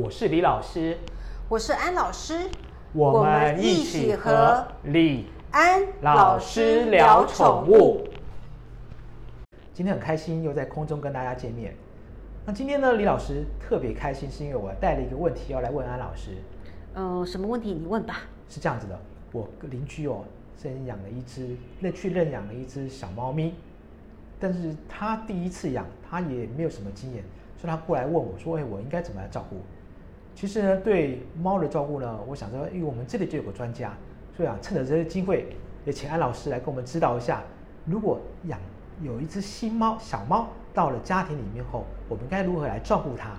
我是李老师，我是安老师，我们一起和李安老师聊宠物。今天很开心又在空中跟大家见面。那今天呢，李老师特别开心，是因为我带了一个问题要来问安老师。呃，什么问题你问吧。是这样子的，我邻居哦，先养了一只，那去认养了一只小猫咪，但是他第一次养，他也没有什么经验，所以他过来问我说：“哎，我应该怎么来照顾？”其实呢，对猫的照顾呢，我想说，因为我们这里就有个专家，所以啊，趁着这个机会，也请安老师来跟我们指导一下，如果养有一只新猫小猫到了家庭里面后，我们该如何来照顾它？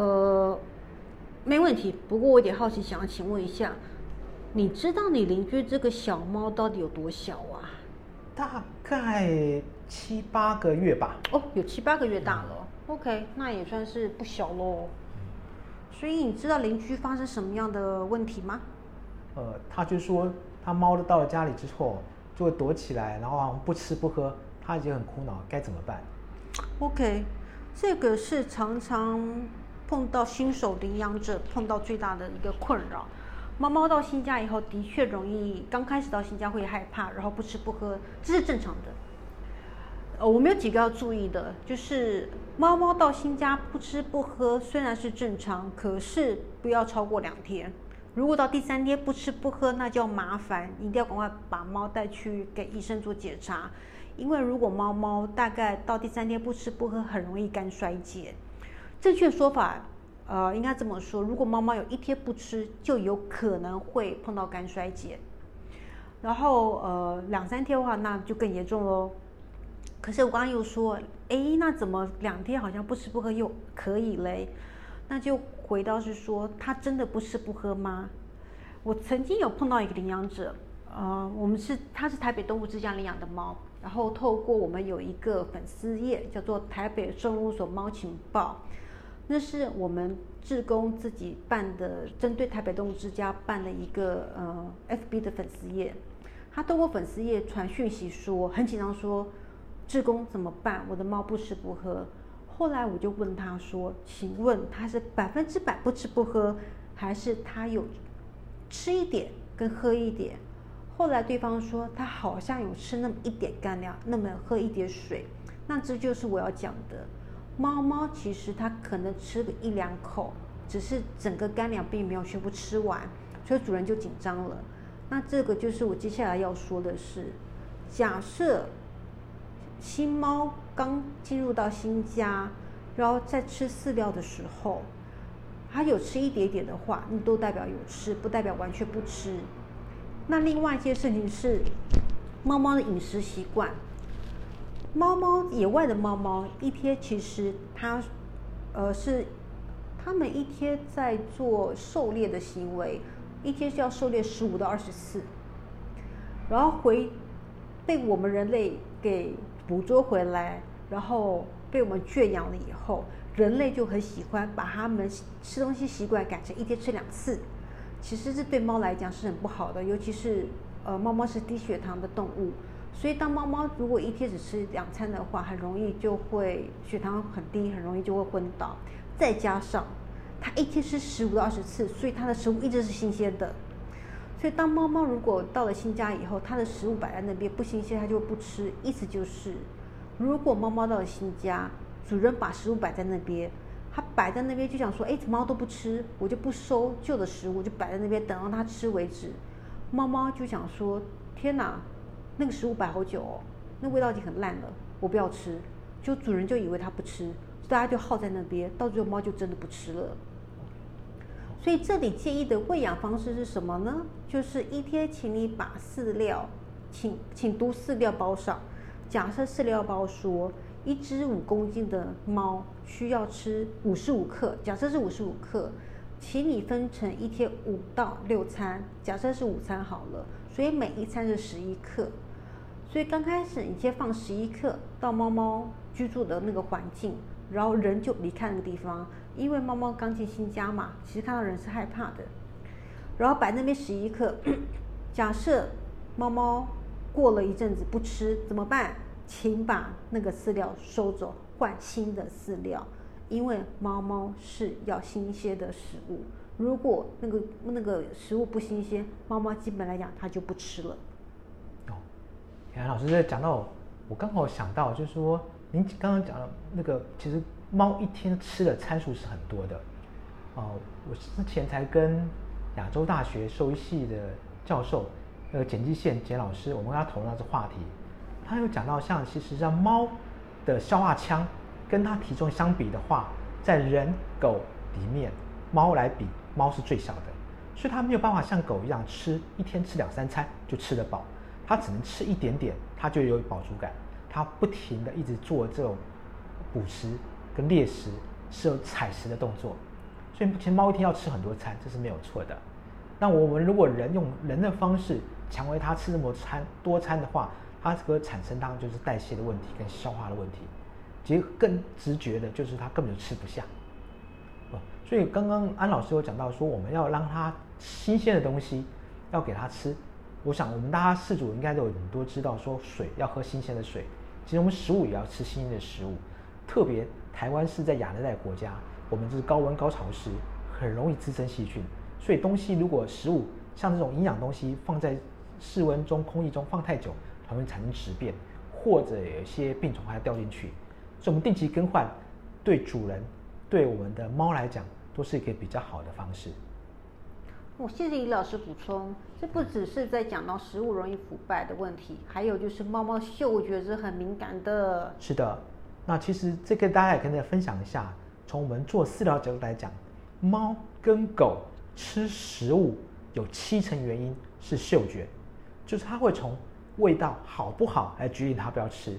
呃，没问题。不过我有点好奇，想要请问一下，你知道你邻居这个小猫到底有多小啊？大概七八个月吧。哦，有七八个月大了。OK，那也算是不小喽。所以你知道邻居发生什么样的问题吗？呃，他就说他猫到了家里之后就会躲起来，然后好像不吃不喝，他已经很苦恼，该怎么办？OK，这个是常常碰到新手领养者碰到最大的一个困扰。猫猫到新家以后，的确容易刚开始到新家会害怕，然后不吃不喝，这是正常的。呃，我们有几个要注意的，就是猫猫到新家不吃不喝虽然是正常，可是不要超过两天。如果到第三天不吃不喝，那就麻烦，一定要赶快把猫带去给医生做检查。因为如果猫猫大概到第三天不吃不喝，很容易肝衰竭。正确说法，呃，应该这么说：如果猫猫有一天不吃，就有可能会碰到肝衰竭。然后，呃，两三天的话，那就更严重喽。可是我刚刚又说，哎，那怎么两天好像不吃不喝又可以嘞？那就回到是说，他真的不吃不喝吗？我曾经有碰到一个领养者，呃，我们是他是台北动物之家领养的猫，然后透过我们有一个粉丝页叫做台北生物所猫情报，那是我们志工自己办的，针对台北动物之家办的一个呃 FB 的粉丝页，他透过粉丝页传讯息说，很紧张说。志工怎么办？我的猫不吃不喝。后来我就问他说：“请问他是百分之百不吃不喝，还是他有吃一点跟喝一点？”后来对方说他好像有吃那么一点干粮，那么喝一点水。那这就是我要讲的，猫猫其实它可能吃个一两口，只是整个干粮并没有全部吃完，所以主人就紧张了。那这个就是我接下来要说的是，假设。新猫刚进入到新家，然后在吃饲料的时候，它有吃一点点的话，那都代表有吃，不代表完全不吃。那另外一件事情是，猫猫的饮食习惯。猫猫野外的猫猫一天其实它，呃是，它们一天在做狩猎的行为，一天是要狩猎十五到二十次，然后回被我们人类给。捕捉回来，然后被我们圈养了以后，人类就很喜欢把它们吃东西习惯改成一天吃两次。其实这对猫来讲是很不好的，尤其是呃猫猫是低血糖的动物，所以当猫猫如果一天只吃两餐的话，很容易就会血糖很低，很容易就会昏倒。再加上它一天吃十五到二十次，所以它的食物一直是新鲜的。所以，当猫猫如果到了新家以后，它的食物摆在那边不新鲜，它就不吃。意思就是，如果猫猫到了新家，主人把食物摆在那边，它摆在那边就想说：“哎，猫都不吃，我就不收旧的食物，就摆在那边等到它吃为止。”猫猫就想说：“天哪，那个食物摆好久哦，那味道已经很烂了，我不要吃。”就主人就以为它不吃，大家就耗在那边，到最后猫就真的不吃了。所以这里建议的喂养方式是什么呢？就是一天，请你把饲料，请请读饲料包上。假设饲料包说一只五公斤的猫需要吃五十五克，假设是五十五克，请你分成一天五到六餐。假设是午餐好了，所以每一餐是十一克。所以刚开始你先放十一克到猫猫居住的那个环境，然后人就离开那个地方。因为猫猫刚进新家嘛，其实看到人是害怕的。然后摆那边十一克，假设猫猫过了一阵子不吃怎么办？请把那个饲料收走，换新的饲料。因为猫猫是要新鲜的食物，如果那个那个食物不新鲜，猫猫基本来讲它就不吃了。哦，杨老师在讲到，我刚好想到，就是说您刚刚讲的那个，其实猫一天吃的参数是很多的。哦，我之前才跟亚洲大学兽医系的教授，那个简继宪简老师，我们跟他讨论到这话题，他有讲到，像其实像猫的消化腔。跟它体重相比的话，在人狗里面，猫来比，猫是最小的，所以它没有办法像狗一样吃一天吃两三餐就吃得饱，它只能吃一点点，它就有饱足感，它不停的一直做这种捕食跟猎食是有采食的动作，所以其实猫一天要吃很多餐，这是没有错的。那我们如果人用人的方式强为它吃那么餐多餐的话，它这个产生当然就是代谢的问题跟消化的问题。其实更直觉的就是它根本就吃不下，所以刚刚安老师有讲到说，我们要让它新鲜的东西要给它吃。我想我们大家饲主应该都有很多知道说，水要喝新鲜的水，其实我们食物也要吃新鲜的食物。特别台湾是在亚热带国家，我们是高温高潮湿，很容易滋生细菌。所以东西如果食物像这种营养东西放在室温中、空气中放太久，它会产生质变，或者有些病虫害掉进去。所以，我们定期更换，对主人、对我们的猫来讲，都是一个比较好的方式。我谢谢李老师补充，这不只是在讲到食物容易腐败的问题，还有就是猫猫嗅觉是很敏感的。是的，那其实这个大家也跟大家分享一下，从我们做饲料角度来讲，猫跟狗吃食物有七成原因是嗅觉，就是它会从味道好不好来决定它不要吃。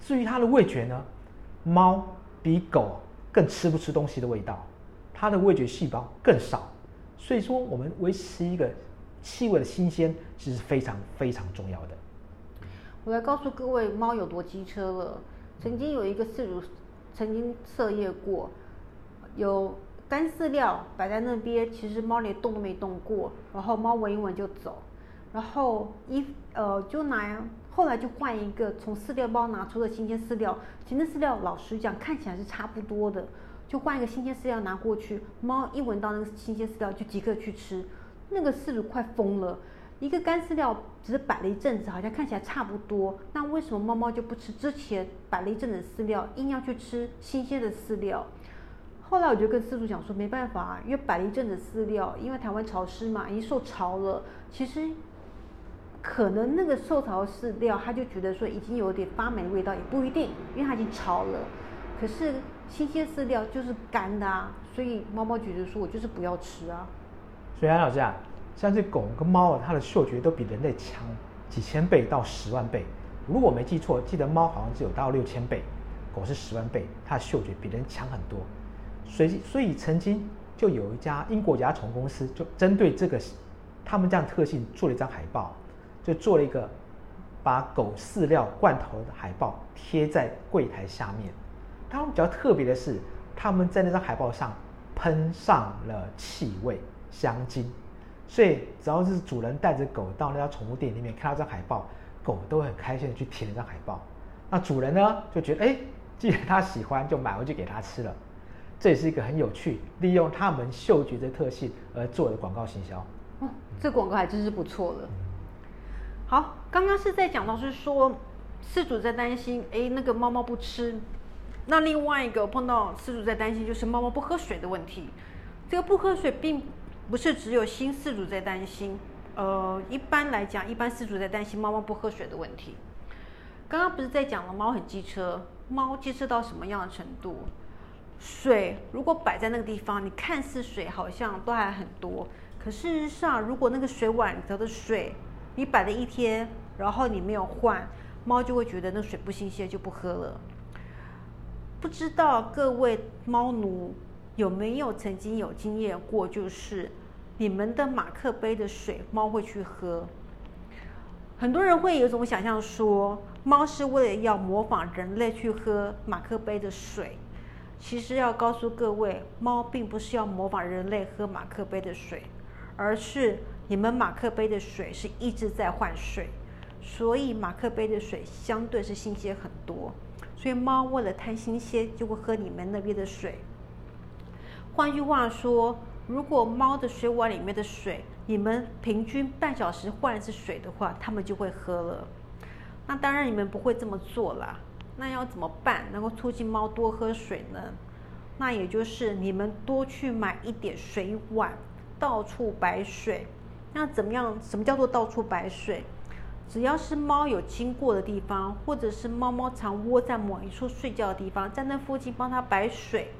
至于它的味觉呢？猫比狗更吃不吃东西的味道，它的味觉细胞更少，所以说我们维持一个气味的新鲜，其实非常非常重要的。我来告诉各位，猫有多机车了。曾经有一个饲主曾经测验过，有干饲料摆在那边，其实猫连动都没动过，然后猫闻一闻就走，然后一呃就拿。后来就换一个从饲料包拿出的新鲜饲料，新鲜饲料老实讲看起来是差不多的，就换一个新鲜饲料拿过去，猫一闻到那个新鲜饲料就即刻去吃，那个饲主快疯了。一个干饲料只是摆了一阵子，好像看起来差不多，那为什么猫猫就不吃之前摆了一阵子饲料，硬要去吃新鲜的饲料？后来我就跟饲主讲说，没办法，因为摆了一阵子饲料，因为台湾潮湿嘛，已经受潮了，其实。可能那个受潮饲料，他就觉得说已经有点发霉味道，也不一定，因为它已经潮了。可是新鲜饲料就是干的啊，所以猫猫觉得说我就是不要吃啊。所以安老师啊，像这狗跟猫啊，它的嗅觉都比人类强几千倍到十万倍。如果我没记错，记得猫好像只有到六千倍，狗是十万倍，它的嗅觉比人强很多。所以，所以曾经就有一家英国甲虫公司就针对这个他们这样特性做了一张海报。就做了一个把狗饲料罐头的海报贴在柜台下面。他们比较特别的是，他们在那张海报上喷上了气味香精，所以只要是主人带着狗到那家宠物店里面看到这张海报，狗都很开心的去舔那张海报。那主人呢就觉得，哎，既然他喜欢，就买回去给他吃了。这也是一个很有趣，利用他们嗅觉的特性而做的广告行销。哦，这广告还真是不错的。好，刚刚是在讲到是说，饲主在担心，哎，那个猫猫不吃。那另外一个碰到饲主在担心，就是猫猫不喝水的问题。这个不喝水，并不是只有新饲主在担心，呃，一般来讲，一般饲主在担心猫猫不喝水的问题。刚刚不是在讲了猫很机车，猫机车到什么样的程度？水如果摆在那个地方，你看似水好像都还很多，可事实上，如果那个水碗里头的水，你摆了一天，然后你没有换，猫就会觉得那水不新鲜，就不喝了。不知道各位猫奴有没有曾经有经验过，就是你们的马克杯的水，猫会去喝。很多人会有一种想象说，猫是为了要模仿人类去喝马克杯的水。其实要告诉各位，猫并不是要模仿人类喝马克杯的水，而是。你们马克杯的水是一直在换水，所以马克杯的水相对是新鲜很多。所以猫为了贪新鲜，就会喝你们那边的水。换句话说，如果猫的水碗里面的水，你们平均半小时换一次水的话，它们就会喝了。那当然你们不会这么做啦。那要怎么办能够促进猫多喝水呢？那也就是你们多去买一点水碗，到处摆水。那怎么样？什么叫做到处摆水？只要是猫有经过的地方，或者是猫猫常窝在某一处睡觉的地方，在那附近帮它摆水。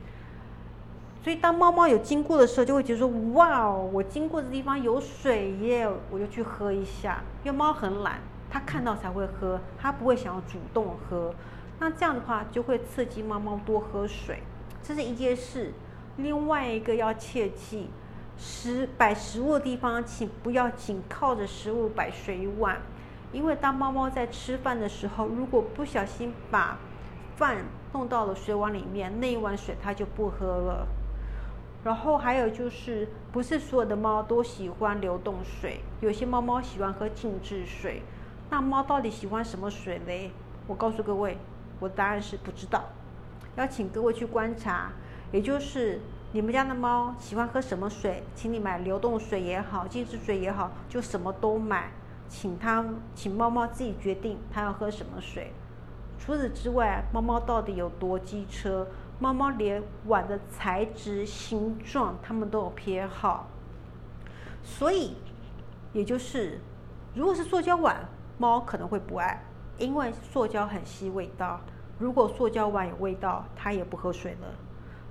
所以当猫猫有经过的时候，就会觉得说：“哇哦，我经过的地方有水耶，我就去喝一下。”因为猫很懒，它看到才会喝，它不会想要主动喝。那这样的话，就会刺激猫猫多喝水，这是一件事。另外一个要切记，食摆食物的地方，请不要紧靠着食物摆水碗。因为当猫猫在吃饭的时候，如果不小心把饭弄到了水碗里面，那一碗水它就不喝了。然后还有就是，不是所有的猫都喜欢流动水，有些猫猫喜欢喝静置水。那猫到底喜欢什么水嘞？我告诉各位，我的答案是不知道。要请各位去观察，也就是你们家的猫喜欢喝什么水，请你买流动水也好，静置水也好，就什么都买。请它，请猫猫自己决定它要喝什么水。除此之外，猫猫到底有多机车？猫猫连碗的材质、形状，它们都有偏好。所以，也就是，如果是塑胶碗，猫可能会不爱，因为塑胶很吸味道。如果塑胶碗有味道，它也不喝水了。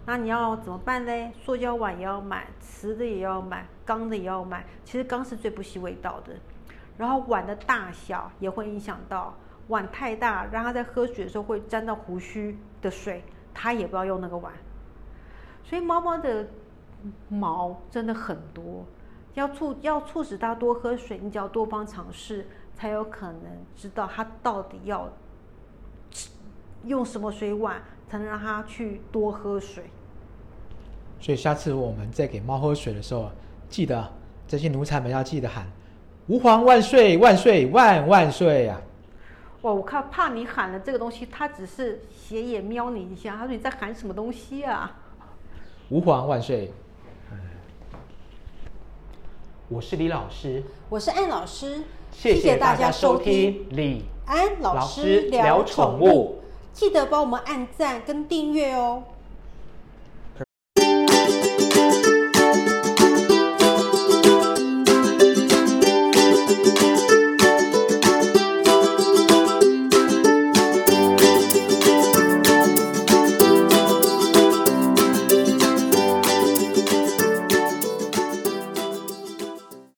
那你要怎么办呢？塑胶碗也要买，瓷的也要买，钢的也要买。其实钢是最不吸味道的。然后碗的大小也会影响到，碗太大，让它在喝水的时候会沾到胡须的水，它也不要用那个碗。所以猫猫的毛真的很多，要促要促使它多喝水，你只要多方尝试，才有可能知道它到底要用什么水碗，才能让它去多喝水。所以下次我们在给猫喝水的时候，记得这些奴才们要记得喊。吾皇万岁万岁万万岁呀！哇，我看怕你喊了这个东西，他只是斜眼瞄你一下，他说你在喊什么东西啊？吾皇万岁！我是李老师，我是安老师，谢谢大家收听李安老师聊宠物，记得帮我们按赞跟订阅哦。